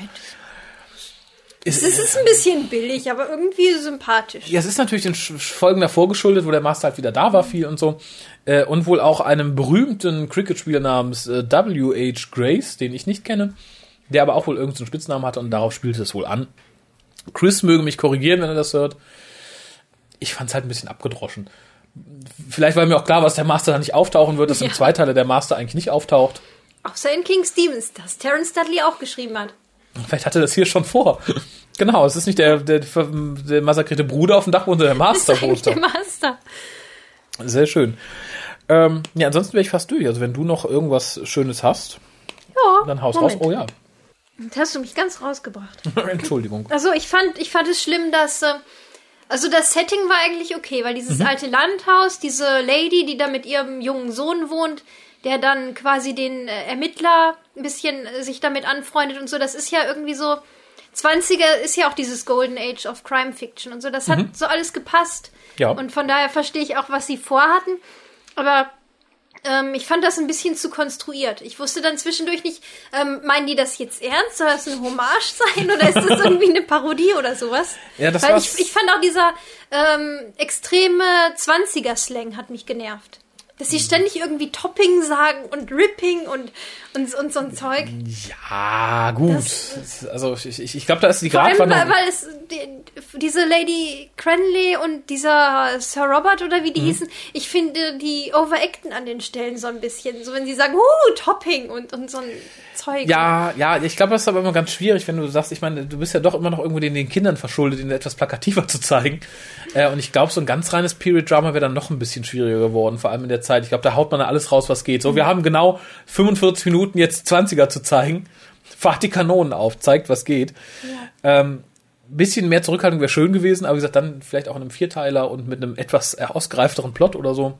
Ist, Es ist ein bisschen billig, aber irgendwie sympathisch. ja, es ist natürlich den Folgen davor geschuldet, wo der Master halt wieder da war, viel und so. Äh, und wohl auch einem berühmten Cricket-Spieler namens äh, W.H. Grace, den ich nicht kenne, der aber auch wohl irgendeinen Spitznamen hatte und darauf spielte es wohl an. Chris möge mich korrigieren, wenn er das hört. Ich fand es halt ein bisschen abgedroschen. Vielleicht war mir auch klar, was der Master da nicht auftauchen wird, dass im Ja. Zweiteiler der Master eigentlich nicht auftaucht. Außer in King Stevens, das Terence Dudley auch geschrieben hat. Vielleicht hatte das hier schon vor. Genau, es ist nicht der, der, der massakrierte Bruder auf dem Dach, wo der Master Das ist der. Master. Sehr schön. Ähm, ja, ansonsten wäre ich fast durch. Also wenn du noch irgendwas Schönes hast, Ja, dann haus Moment. raus. Oh ja. Jetzt hast du mich ganz rausgebracht. Entschuldigung. Also ich fand, ich fand es schlimm, dass äh, also das Setting war eigentlich okay, weil dieses alte Landhaus, diese Lady, die da mit ihrem jungen Sohn wohnt, der dann quasi den äh, Ermittler ein bisschen äh, sich damit anfreundet und so, das ist ja irgendwie so 20er ist ja auch dieses Golden Age of Crime Fiction und so, das hat so alles gepasst. Ja. Und von daher verstehe ich auch, was sie vorhatten, aber ähm, ich fand das ein bisschen zu konstruiert. Ich wusste dann zwischendurch nicht, ähm, meinen die das jetzt ernst? Soll das ein Hommage sein oder ist das irgendwie eine Parodie oder sowas? Ja, das Weil ich, ich fand auch dieser ähm, extreme 20er-Slang hat mich genervt. Dass sie ständig irgendwie Topping sagen und Ripping und, und, und so ein Zeug. Ja, gut. Das- also ich, ich, ich glaube, da ist die Vor allem, weil, Gratwanderung. weil es die, diese Lady Cranley und dieser Sir Robert oder Mhm. wie die hießen, ich finde, die overacten an den Stellen so ein bisschen. So wenn sie sagen, uh, Topping und, und so ein Zeug. Ja, ja, ich glaube, das ist aber immer ganz schwierig, wenn du sagst, ich meine, du bist ja doch immer noch irgendwo den, den Kindern verschuldet, ihnen etwas plakativer zu zeigen. Äh, und ich glaube, so ein ganz reines Period-Drama wäre dann noch ein bisschen schwieriger geworden, vor allem in der Zeit. Ich glaube, da haut man alles raus, was geht. So, wir haben genau 45 Minuten jetzt 20er zu zeigen. Fahrt die Kanonen auf, zeigt, was geht. Ähm, bisschen mehr Zurückhaltung wäre schön gewesen, aber wie gesagt, dann vielleicht auch in einem Vierteiler und mit einem etwas äh, ausgereifteren Plot oder so.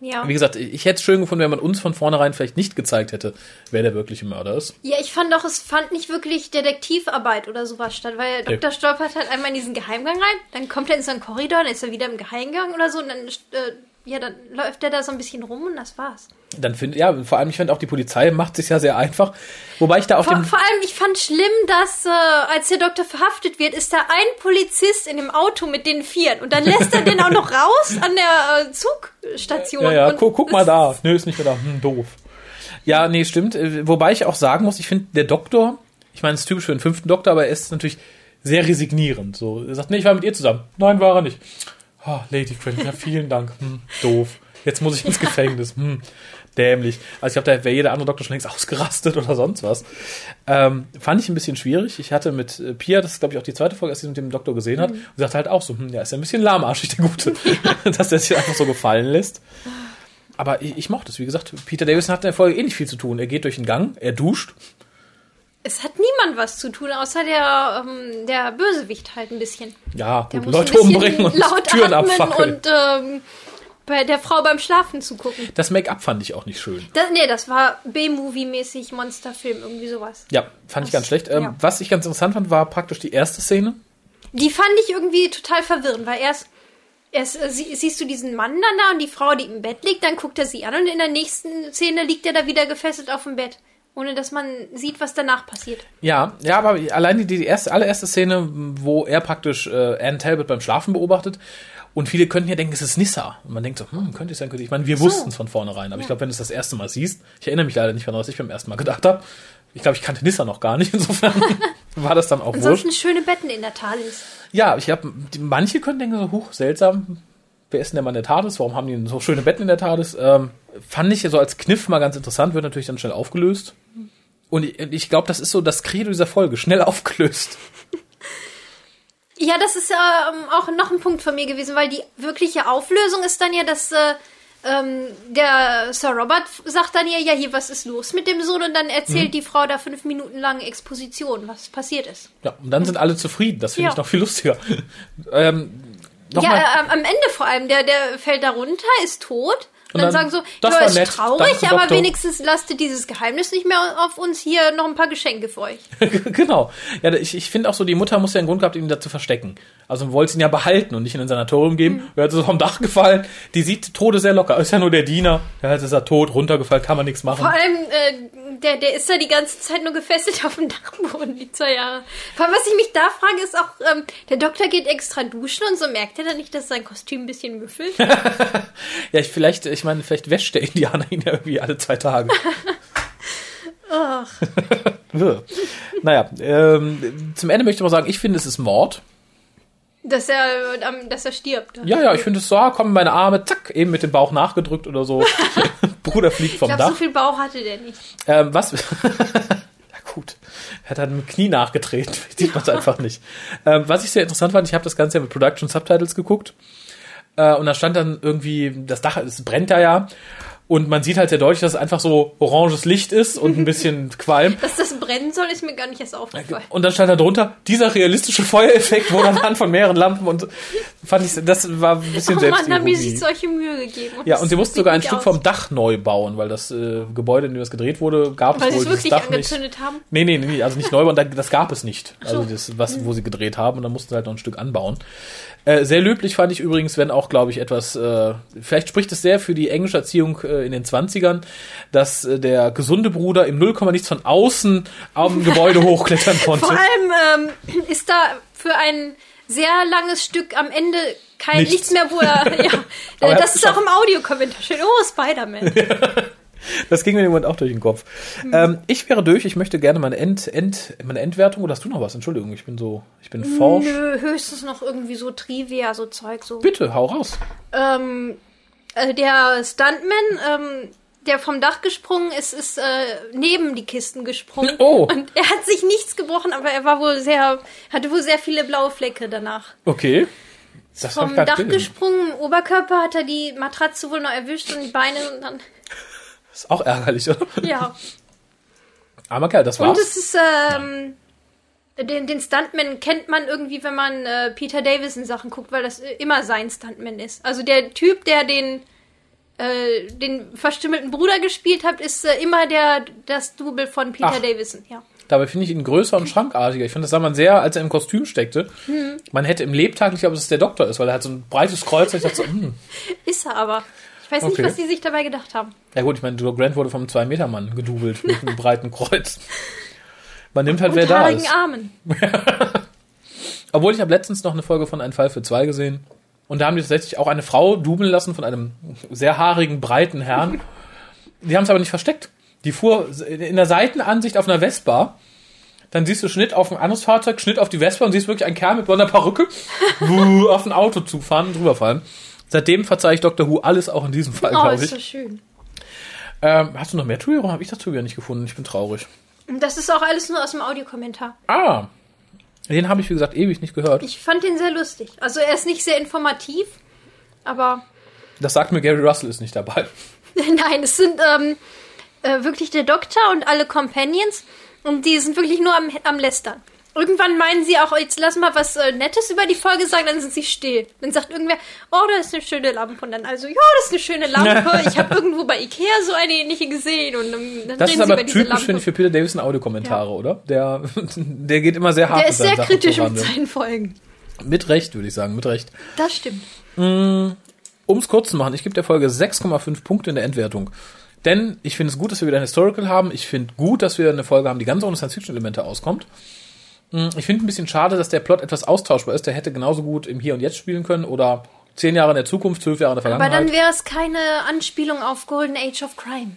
Ja. Wie gesagt, ich hätte es schön gefunden, wenn man uns von vornherein vielleicht nicht gezeigt hätte, wer der wirkliche Mörder ist. Ja, ich fand doch, es fand nicht wirklich Detektivarbeit oder sowas statt, weil Nee. Dr. Stolpert halt einmal in diesen Geheimgang rein, dann kommt er in so einen Korridor, dann ist er wieder im Geheimgang oder so und dann, äh, ja, dann läuft er da so ein bisschen rum und das war's. Dann finde ja, vor allem, ich finde auch die Polizei macht sich ja sehr einfach. Wobei ich da auf Vor, dem. vor allem, ich fand schlimm, dass äh, als der Doktor verhaftet wird, ist da ein Polizist in dem Auto mit den Vieren und dann lässt er den auch noch raus an der äh, Zugstation. Ja, ja, guck, guck mal da. Nö, ist nicht mehr da. Hm, doof. Ja, nee, stimmt. Äh, Wobei ich auch sagen muss, ich finde, der Doktor, ich meine, es ist typisch für den fünften Doktor, aber er ist natürlich sehr resignierend. So, er sagt, nee, ich war mit ihr zusammen. Nein, war er nicht. Oh, Lady ja, vielen Dank. Hm, doof. Jetzt muss ich ins Gefängnis. Hm, dämlich. Also ich glaube, da wäre jeder andere Doktor schon längst ausgerastet oder sonst was. Ähm, fand ich ein bisschen schwierig. Ich hatte mit äh, Pia, das ist glaube ich auch die zweite Folge, als sie mit dem Doktor gesehen hat, und sagte halt auch so, hm, ja, ist ja ein bisschen lahmarschig, der Gute, dass der sich einfach so gefallen lässt. Aber ich, ich mochte es, wie gesagt, Peter Davison hat in der Folge eh nicht viel zu tun. Er geht durch den Gang, er duscht. Es hat niemand was zu tun, außer der, ähm, der Bösewicht halt ein bisschen. Ja, Der gut, muss Leute ein umbringen und laut Türen atmen abfackeln. und ähm, bei der Frau beim Schlafen zugucken. Das Make-up fand ich auch nicht schön. Das, nee, das war B-Movie-mäßig Monsterfilm, irgendwie sowas. Ja, fand ich Das- ganz schlecht. Ähm, ja. Was ich ganz interessant fand, war praktisch die erste Szene. Die fand ich irgendwie total verwirrend, weil erst, erst äh, sie, siehst du diesen Mann dann da und die Frau, die im Bett liegt, dann guckt er sie an und in der nächsten Szene liegt er da wieder gefesselt auf dem Bett, ohne dass man sieht, was danach passiert. Ja, ja, aber allein die, die erste, allererste Szene, wo er praktisch äh, Anne Talbot beim Schlafen beobachtet. Und viele könnten ja denken, es ist Nissa. Und man denkt so, hm, könnte es sein, könnte ich. Ich meine, wir wussten es von vornherein. Aber ich glaube, wenn du es das erste Mal siehst, ich erinnere mich leider nicht daran, was ich beim ersten Mal gedacht habe. Ich glaube, ich kannte Nissa noch gar nicht. Insofern war das dann auch wurscht. Ansonsten schöne Betten in der TARDIS. Ja, ich glaube, manche können denken so, huch, seltsam. Wer ist denn der Mann der TARDIS? Warum haben die so schöne Betten in der TARDIS? Ähm, fand ich so als Kniff mal ganz interessant, wird natürlich dann schnell aufgelöst. Und ich, ich glaube, das ist so das Credo dieser Folge, schnell aufgelöst. Ja, das ist ja ähm, auch noch ein Punkt von mir gewesen, weil die wirkliche Auflösung ist dann ja, dass äh, ähm, der Sir Robert sagt dann ja, ja, hier, was ist los mit dem Sohn? Und dann erzählt die Frau da fünf Minuten lang Exposition, was passiert ist. Ja, und dann sind alle zufrieden. Das finde Ja. ich noch viel lustiger. ähm, Ja, Nochmal, äh, am Ende vor allem, der, der fällt da runter, ist tot. Und, dann, dann, sagen so, das ja, war ist nett, traurig, danke, aber Doktor. wenigstens lasst dieses Geheimnis nicht mehr auf uns hier noch ein paar Geschenke für euch. genau. Ja, ich, ich finde auch so, die Mutter muss ja einen Grund gehabt, ihn da zu verstecken. Also wollte ihn ja behalten und nicht in ein Sanatorium geben. Mhm. Er hat so vom Dach gefallen. Die sieht Tode sehr locker. Ist ja nur der Diener. Ja, jetzt ist er tot, runtergefallen, kann man nichts machen. Vor allem, äh, der, der ist da die ganze Zeit nur gefesselt auf dem Dachboden, die zwei Jahre. Vor allem, was ich mich da frage, ist auch, ähm, der Doktor geht extra duschen und so merkt er dann nicht, dass sein Kostüm ein bisschen müffelt. Ja, ich vielleicht, ich meine, vielleicht wäscht der Indianer ihn ja irgendwie alle zwei Tage. Ach, naja, ähm, zum Ende möchte ich mal sagen, ich finde, es ist Mord. Dass er, ähm, dass er stirbt. Ja, ja, ich finde es so, ah, kommen meine Arme, zack, eben mit dem Bauch nachgedrückt oder so. Bruder fliegt vom Ich glaube, so Dach. viel Bauch hatte der nicht. Ähm, was? Na gut. Er hat dann mit dem Knie nachgetreten. Sieht man es einfach nicht. Ähm, was ich sehr interessant fand, ich habe das Ganze ja mit Production Subtitles geguckt. Äh, und da stand dann irgendwie, das Dach, es brennt da ja. Und man sieht halt sehr deutlich, dass es einfach so oranges Licht ist und ein bisschen Qualm. Dass das brennen soll, ist mir gar nicht erst aufgefallen. Und dann stand da drunter, dieser realistische Feuereffekt wurde anhand von mehreren Lampen und fand ich, das war ein bisschen Oh Mann, haben die sich solche Mühe gegeben. Ja, das und sie mussten sogar ein Stück aus. vom Dach neu bauen, weil das äh, Gebäude, in dem das gedreht wurde, gab Weil es sie wohl es wirklich Dach nicht. angezündet haben. Nee, nee, nee, also nicht neu bauen, da- das gab es nicht. Also So. das, was, wo sie gedreht haben und dann mussten sie halt noch ein Stück anbauen. Äh, sehr löblich fand ich übrigens, wenn auch, glaube ich, etwas, äh, vielleicht spricht es sehr für die englische Erziehung äh, in den 20ern, dass äh, der gesunde Bruder im Nullkomma nichts von außen am Gebäude hochklettern konnte. Vor allem ähm, ist da für ein sehr langes Stück am Ende kein Nichts. nichts, mehr, wo er. Ja, äh, das ist auch im Audiokommentar schön. Oh, Spider-Man. Das ging mir im Moment auch durch den Kopf. Hm. Ähm, ich wäre durch, ich möchte gerne meine, End, End, meine Endwertung, oder hast du noch was? Entschuldigung, ich bin so, ich bin forsch. Nö, höchstens noch irgendwie so Trivia, so Zeug. So. Bitte, hau raus. Ähm, äh, der Stuntman, ähm, der vom Dach gesprungen ist, ist äh, neben die Kisten gesprungen. Oh. Und er hat sich nichts gebrochen, aber er war wohl sehr, hatte wohl sehr viele blaue Flecke danach. Okay. Das Vom Dach gesehen. gesprungen, im Oberkörper hat er die Matratze wohl noch erwischt und die Beine und dann, Ist auch ärgerlich, oder? ja. Armer Kerl, das Und war's. es ist, ähm, den, den Stuntman kennt man irgendwie, wenn man äh, Peter Davison Sachen guckt, weil das äh, immer sein Stuntman ist. Also der Typ, der den, äh, den verstümmelten Bruder gespielt hat, ist äh, immer der, das Double von Peter Ach. Davison, ja. Dabei finde ich ihn größer und schrankartiger. Ich finde, das sah man sehr, als er im Kostüm steckte. Hm. Man hätte im Lebtag nicht, ob es der Doktor ist, weil er hat so ein breites Kreuz. Ich dachte so, hm. Ist er aber. Ich weiß Okay. nicht, was die sich dabei gedacht haben. Ja gut, ich meine, Joe Grant wurde vom 2-Meter-Mann gedubelt mit einem breiten Kreuz. Man nimmt halt, wer Und da haarigen ist. Armen. Obwohl ich habe letztens noch eine Folge von Ein Fall für zwei gesehen. Und da haben die tatsächlich auch eine Frau dubeln lassen von einem sehr haarigen, breiten Herrn. Die haben es aber nicht versteckt. Die fuhr in der Seitenansicht auf einer Vespa. Dann siehst du Schnitt auf ein anderes Fahrzeug, Schnitt auf die Vespa und siehst wirklich einen Kerl mit blonder Perücke auf ein Auto zufahren und drüberfallen. Seitdem verzeihe ich Dr. Who alles, auch in diesem Fall, Oh, glaube ist ich. so schön. Ähm, hast du noch mehr Trivia? Habe ich das Trivia nicht gefunden? Ich bin traurig. Das ist auch alles nur aus dem Audiokommentar. Ah, den habe ich, wie gesagt, ewig nicht gehört. Ich fand den sehr lustig. Also er ist nicht sehr informativ, aber Das sagt mir, Gary Russell ist nicht dabei. Nein, es sind ähm, äh, wirklich der Doktor und alle Companions und die sind wirklich nur am, am Lästern. Irgendwann meinen sie auch, jetzt lass mal was äh, Nettes über die Folge sagen, dann sind sie still. Dann sagt irgendwer, oh, das ist eine schöne Lampe. Und dann also, ja, das ist eine schöne Lampe. Ich habe irgendwo bei Ikea so eine ähnliche gesehen. Und dann Das reden ist sie aber über diese typisch, finde ich, für Peter Davison Audiokommentare, oder? Der, der geht immer sehr hart Der ist sehr Sachen kritisch mit seinen Folgen. Mit Recht, würde ich sagen, mit Recht. Das stimmt. Um es kurz zu machen, ich gebe der Folge 6,5 Punkte in der Endwertung. Denn ich finde es gut, dass wir wieder ein Historical haben. Ich finde gut, dass wir eine Folge haben, die ganz ohne Science-Fiction-Elemente auskommt. Mm, Ich finde ein bisschen schade, dass der Plot etwas austauschbar ist. Der hätte genauso gut im Hier und Jetzt spielen können oder zehn Jahre in der Zukunft, zwölf Jahre in der Aber Vergangenheit. dann wäre es keine Anspielung auf Golden Age of Crime.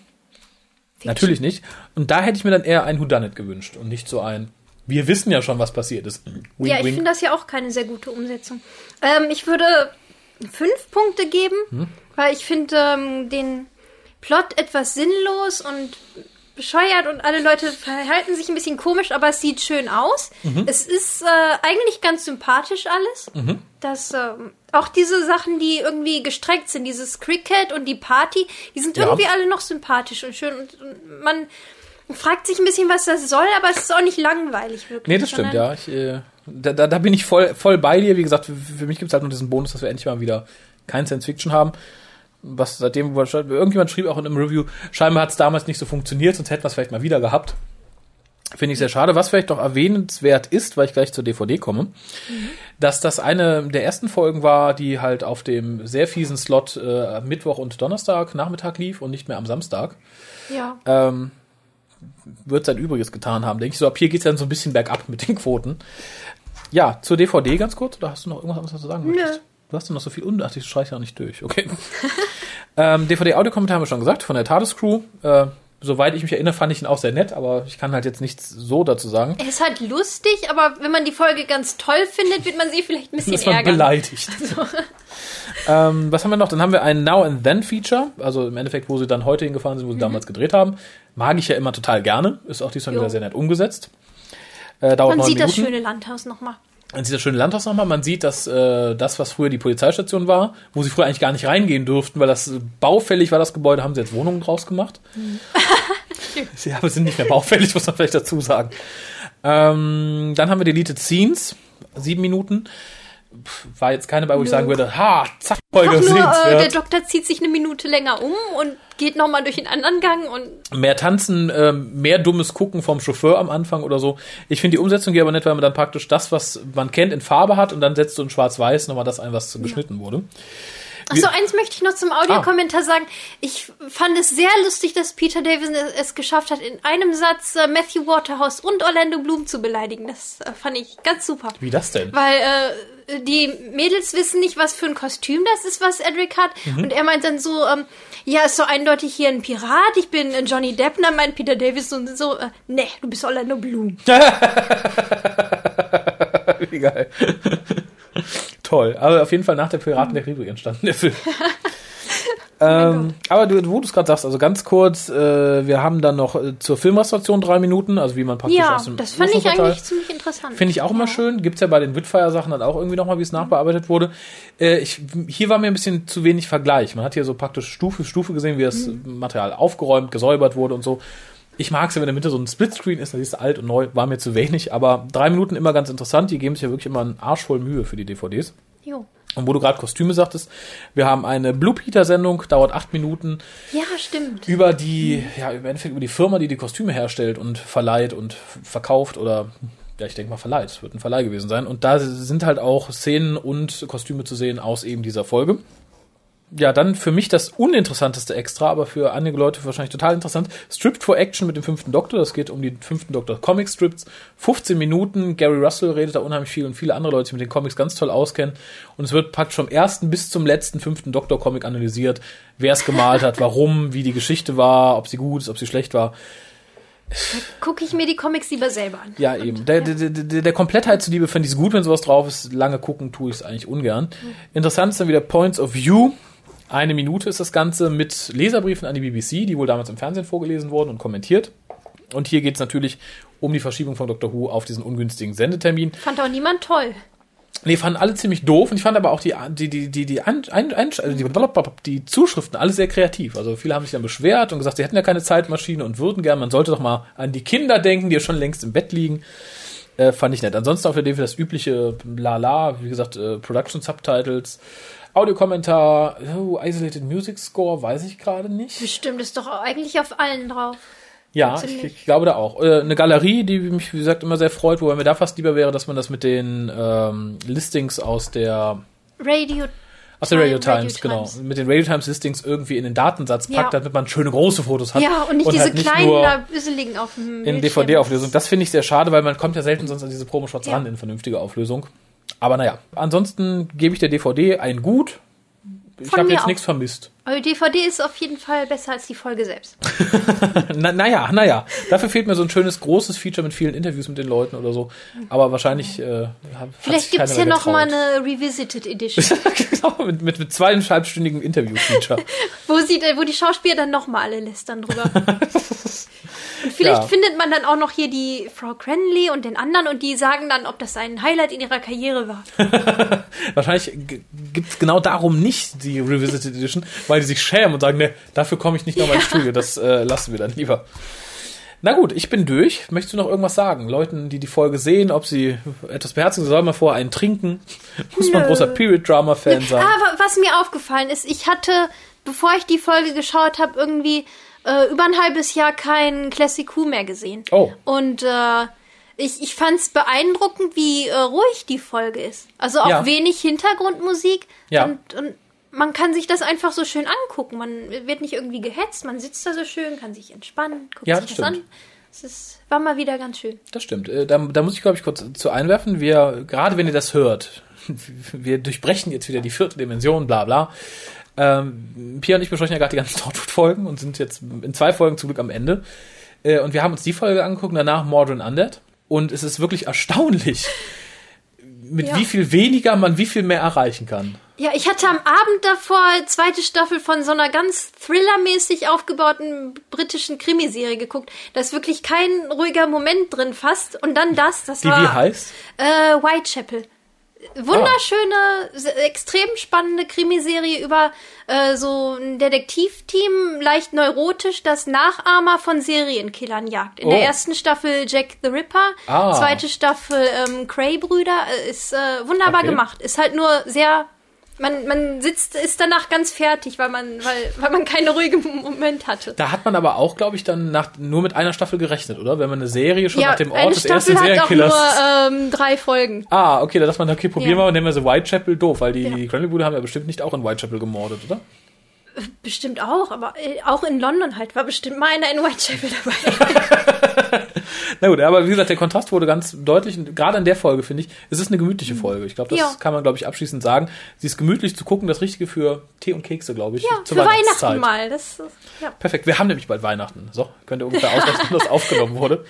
Natürlich nicht. Und da hätte ich mir dann eher ein Whodunit gewünscht und nicht so ein, wir wissen ja schon, was passiert ist. Wink, ja, ich finde das ja auch keine sehr gute Umsetzung. Ähm, ich würde fünf Punkte geben, Hm? weil ich finde ähm, den Plot etwas sinnlos und bescheuert und alle Leute verhalten sich ein bisschen komisch, aber es sieht schön aus. Mhm. Es ist äh, eigentlich ganz sympathisch alles. Das, ähm, auch diese Sachen, die irgendwie gestreckt sind, dieses Cricket und die Party, die sind Ja. irgendwie alle noch sympathisch und schön und, und man fragt sich ein bisschen, was das soll, aber es ist auch nicht langweilig wirklich. Nee, das stimmt, ja. Ich, äh, da, da, bin ich voll, voll bei dir. Wie gesagt, für, für mich gibt's halt nur diesen Bonus, dass wir endlich mal wieder kein Science Fiction haben. Was seitdem, irgendjemand schrieb auch in einem Review, scheinbar hat's damals nicht so funktioniert, sonst hätten wir es vielleicht mal wieder gehabt. Finde ich sehr schade. Was vielleicht noch erwähnenswert ist, weil ich gleich zur DVD komme, dass das eine der ersten Folgen war, die halt auf dem sehr fiesen Slot äh, Mittwoch und Donnerstag Nachmittag lief und nicht mehr am Samstag Ja. ähm, wird sein Übriges getan haben, denke ich. So, ab hier geht's dann so ein bisschen bergab mit den Quoten. Ja, zur DVD ganz kurz, oder hast du noch irgendwas anderes zu sagen möchtest? Du hast ja noch so viel und ach, ich streiche ja nicht durch, okay. ähm, DVD-Audiokommentar haben wir schon gesagt, von der TARDIS-Crew. Äh, soweit ich mich erinnere, fand ich ihn auch sehr nett, aber ich kann halt jetzt nichts so dazu sagen. Er ist halt lustig, aber wenn man die Folge ganz toll findet, wird man sie vielleicht ein bisschen ist man ärgern. beleidigt. ähm, was haben wir noch? Dann haben wir ein Now and Then Feature, also im Endeffekt, wo sie dann heute hingefahren sind, wo sie damals gedreht haben. Mag ich ja immer total gerne. Ist auch diesmal Jo. wieder sehr nett umgesetzt. Äh, dauert Man sieht das Minuten. schöne Landhaus nochmal. Man sieht das schöne Landhaus nochmal. Man sieht, dass äh, das, was früher die Polizeistation war, wo sie früher eigentlich gar nicht reingehen durften, weil das äh, baufällig war, das Gebäude, haben sie jetzt Wohnungen draus gemacht. ja, aber sind nicht mehr baufällig, muss man vielleicht dazu sagen. Ähm, dann haben wir Deleted Scenes, sieben Minuten. Pff, War jetzt keine bei, wo ich sagen würde, ha, zack, Folge Einfach nur, äh, der. Doktor zieht sich eine Minute länger um und geht nochmal durch den anderen Gang und Mehr tanzen, ähm, mehr dummes Gucken vom Chauffeur am Anfang oder so. Ich finde die Umsetzung hier aber nett, weil man dann praktisch das, was man kennt, in Farbe hat und dann setzt du in Schwarz-Weiß nochmal das ein, was geschnitten wurde. Achso, eins möchte ich noch zum Audiokommentar sagen. Ich fand es sehr lustig, dass Peter Davison es, es geschafft hat, in einem Satz äh, Matthew Waterhouse und Orlando Bloom zu beleidigen. Das äh, fand ich ganz super. Wie das denn? Weil äh, die Mädels wissen nicht, was für ein Kostüm das ist, was Edric hat. Mhm. Und er meint dann so, ähm, ja, ist so eindeutig hier ein Pirat, ich bin äh, Johnny Depp. Und dann meint Peter Davison so, äh, nee, du bist Orlando Bloom. Wie geil. Toll. Aber auf jeden Fall nach der Piraten der Karibik entstanden, der Film. ähm, aber du, wo du es gerade sagst, also ganz kurz, äh, wir haben dann noch äh, zur Filmrestauration drei Minuten, also wie man praktisch Ja, aus dem das fand ich eigentlich ziemlich interessant. Finde ich auch immer schön. Gibt's ja bei den Witfire-Sachen dann auch irgendwie nochmal, wie es nachbearbeitet wurde. Äh, ich, hier war mir ein bisschen zu wenig Vergleich. Man hat hier so praktisch Stufe für Stufe gesehen, wie das Material aufgeräumt, gesäubert wurde und so. Ich mag es ja, wenn in der Mitte so ein Splitscreen ist, dann siehst du alt und neu, war mir zu wenig. Aber drei Minuten immer ganz interessant. Die geben sich ja wirklich immer einen Arsch voll Mühe für die DVDs. Jo. Und wo du gerade Kostüme sagtest, wir haben eine Blue Peter-Sendung, dauert acht Minuten Ja, stimmt. über die, ja, im Endeffekt über die Firma, die die Kostüme herstellt und verleiht und verkauft oder, ja, ich denke mal verleiht, es wird ein Verleih gewesen sein. Und da sind halt auch Szenen und Kostüme zu sehen aus eben dieser Folge. Ja, dann für mich das uninteressanteste Extra, aber für einige Leute wahrscheinlich total interessant. Stripped for Action mit dem fünften Doktor. Das geht um die fünften Doktor Comic Strips. 15 Minuten. Gary Russell redet da unheimlich viel und viele andere Leute, die mit den Comics ganz toll auskennen. Und es wird praktisch vom ersten bis zum letzten fünften Doktor Comic analysiert, wer es gemalt hat, warum, wie die Geschichte war, ob sie gut ist, ob sie schlecht war. Gucke ich mir die Comics lieber selber an. Ja, eben. Der, der, der, der Komplettheit zuliebe finde ich es gut, wenn sowas drauf ist. Lange gucken tue ich es eigentlich ungern. Interessant ist dann wieder Points of View. Eine Minute ist das Ganze mit Leserbriefen an die BBC, die wohl damals im Fernsehen vorgelesen wurden und kommentiert. Und hier geht es natürlich um die Verschiebung von Dr. Who auf diesen ungünstigen Sendetermin. Fand auch niemand toll. Nee, fanden alle ziemlich doof und ich fand aber auch die, die, die, die, die, ein, ein, ein, also die, die Zuschriften alle sehr kreativ. Also viele haben sich dann beschwert und gesagt, sie hätten ja keine Zeitmaschine und würden gern, man sollte doch mal an die Kinder denken, die ja schon längst im Bett liegen. Äh, fand ich nett. Ansonsten auf der DVD das übliche Lala, wie gesagt, äh, Production Subtitles, Audiokommentar, oh, Isolated Music Score, weiß ich gerade nicht. Bestimmt ist doch eigentlich auf allen drauf. Ja, ich, ich glaube da auch. Äh, eine Galerie, die mich, wie gesagt, immer sehr freut, wobei mir da fast lieber wäre, dass man das mit den ähm, Listings aus der Radio. Aus der Radio Radio Times, genau. Times. Mit den Radio Times Listings irgendwie in den Datensatz Ja. packt, damit man schöne große Fotos hat. Ja, und nicht diese halt kleinen nur da Büsseligen auf dem in. DVD-Auflösung. Das finde ich sehr schade, weil man kommt ja selten sonst an diese Promo-Shots Ja. ran in vernünftige Auflösung. Aber naja, ansonsten gebe ich der DVD ein Gut. Ich habe jetzt nichts vermisst. Aber die DVD ist auf jeden Fall besser als die Folge selbst. Na, naja, naja. Dafür fehlt mir so ein schönes, großes Feature mit vielen Interviews mit den Leuten oder so. Aber wahrscheinlich äh, Vielleicht gibt es ja keiner noch mal getraut. eine Revisited Edition, genau, mit, mit, mit zweieinhalbstündigen Interview-Feature. wo, sie, wo die Schauspieler dann noch mal alle lästern drüber. Und vielleicht Ja. findet man dann auch noch hier die Frau Cranley und den anderen und die sagen dann, ob das ein Highlight in ihrer Karriere war. Wahrscheinlich gibt es genau darum nicht die Revisited Edition, weil die sich schämen und sagen, ne, dafür komme ich nicht nochmal ins Studio, das äh, lassen wir dann lieber. Na gut, ich bin durch. Möchtest du noch irgendwas sagen? Leuten, die die Folge sehen, ob sie etwas beherzigen, soll man vorher einen trinken? Muss man Nö. großer Period-Drama-Fan sein? Aber was mir aufgefallen ist, ich hatte, bevor ich die Folge geschaut habe, irgendwie äh, über ein halbes Jahr kein Classic Who mehr gesehen. Oh. Und äh, ich, ich fand es beeindruckend, wie äh, ruhig die Folge ist. Also auch Ja. wenig Hintergrundmusik. Ja. Und, und man kann sich das einfach so schön angucken. Man wird nicht irgendwie gehetzt, man sitzt da so schön, kann sich entspannen, guckt Ja, sich das das an. stimmt. Es ist, war mal wieder ganz schön. Das stimmt. Äh, Da, da muss ich, glaube ich, kurz zu einwerfen. Wir, gerade wenn ihr das hört, wir durchbrechen jetzt wieder die vierte Dimension, bla bla. Ähm, Pia und ich besprechen ja gerade die ganzen Torchwood-Folgen und sind jetzt in zwei Folgen zum Glück am Ende. Äh, und wir haben uns die Folge angeguckt, danach Mordred Undead. Und es ist wirklich erstaunlich, mit Ja. wie viel weniger man wie viel mehr erreichen kann. Ja, ich hatte am Abend davor zweite Staffel von so einer ganz thrillermäßig aufgebauten britischen Krimiserie geguckt. Da ist wirklich kein ruhiger Moment drin fast. Und dann das, das Die war wie heißt? äh, Whitechapel. Wunderschöne, se- extrem spannende Krimiserie über äh, so ein Detektivteam, leicht neurotisch, das Nachahmer von Serienkillern jagt. In Oh. der ersten Staffel Jack the Ripper, Ah. zweite Staffel ähm, Cray-Brüder. Äh, ist äh, wunderbar Okay. gemacht. Ist halt nur sehr man, man sitzt, ist danach ganz fertig, weil man, weil, weil man keinen ruhigen Moment hatte. Da hat man aber auch, glaube ich, dann nach, nur mit einer Staffel gerechnet, oder? Wenn man eine Serie schon nach dem Ort des ersten Serienkillers nur ähm, drei Folgen. Ah, okay, da dachte man, okay, probieren Ja. wir und nehmen wir so Whitechapel doof, weil die Ja. Cranley-Brüder haben ja bestimmt nicht auch in Whitechapel gemordet, oder? Bestimmt auch, aber äh, auch in London halt war bestimmt mal einer in Whitechapel dabei. Na gut, aber wie gesagt, der Kontrast wurde ganz deutlich gerade in der Folge, finde ich, es ist eine gemütliche Folge. Ich glaube, das Ja. kann man, glaube ich, abschließend sagen. Sie ist gemütlich zu gucken, das Richtige für Tee und Kekse, glaube ich, Ja, zur für Weihnachtszeit. Weihnachten mal. Das, äh, ja. Perfekt, wir haben nämlich bald Weihnachten. So, könnt ihr ungefähr ausrechnen, wann das aufgenommen wurde.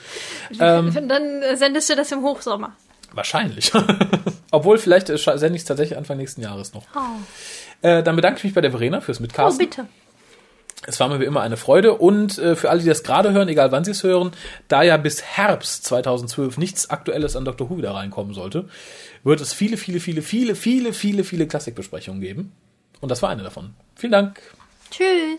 Ähm. Dann sendest du das im Hochsommer. Wahrscheinlich. Obwohl, vielleicht äh, sende ich es tatsächlich Anfang nächsten Jahres noch. Oh, Äh, dann bedanke ich mich bei der Verena fürs oh Mitcasten. bitte. Es war mir wie immer eine Freude und äh, für alle, die das gerade hören, egal wann sie es hören, da ja bis Herbst 2012 nichts Aktuelles an Doctor Who wieder reinkommen sollte, wird es viele, viele, viele, viele, viele, viele, viele Klassikbesprechungen geben. Und das war eine davon. Vielen Dank. Tschüss.